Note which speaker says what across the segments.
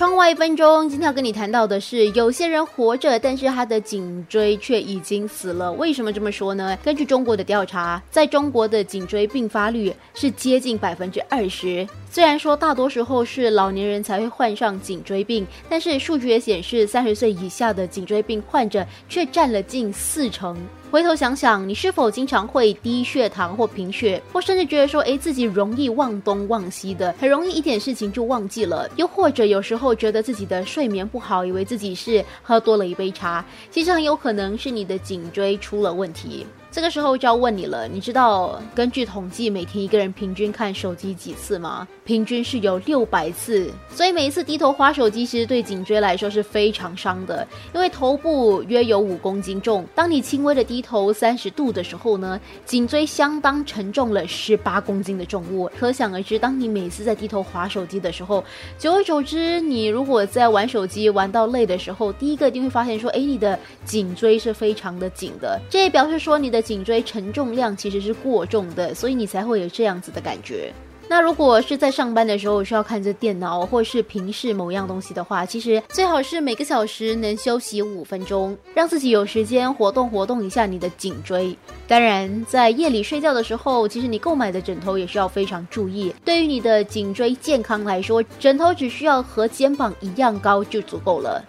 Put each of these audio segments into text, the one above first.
Speaker 1: 窗外一分钟，今天要跟你谈到的是，有些人活着，但是他的颈椎却已经死了。为什么这么说呢？根据中国的调查，在中国的颈椎病发率是接近百分之二十。虽然说大多时候是老年人才会患上颈椎病，但是数据也显示，三十岁以下的颈椎病患者却占了近四成。回头想想，你是否经常会低血糖或贫血，或甚至觉得说，哎，自己容易忘东忘西的，很容易一点事情就忘记了？又或者有时候觉得自己的睡眠不好，以为自己是喝多了一杯茶，其实很有可能是你的颈椎出了问题。这个时候就要问你了，你知道根据统计，每天一个人平均看手机几次吗？平均是有六百次，所以每一次低头划手机，其实对颈椎来说是非常伤的，因为头部约有五公斤重，当你轻微的低头三十度的时候呢，颈椎相当沉重了十八公斤的重物，可想而知，当你每次在低头划手机的时候，久而久之，你如果在玩手机玩到累的时候，第一个一定会发现说，哎，你的颈椎是非常的紧的，这也表示说你的颈椎承重量其实是过重的，所以你才会有这样子的感觉。那如果是在上班的时候需要看着电脑或是平视某样东西的话，其实最好是每个小时能休息五分钟，让自己有时间活动活动一下你的颈椎。当然，在夜里睡觉的时候，其实你购买的枕头也是要非常注意。对于你的颈椎健康来说，枕头只需要和肩膀一样高就足够了。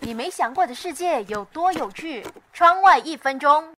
Speaker 1: 你没想过的世界有多有趣？窗外一分钟。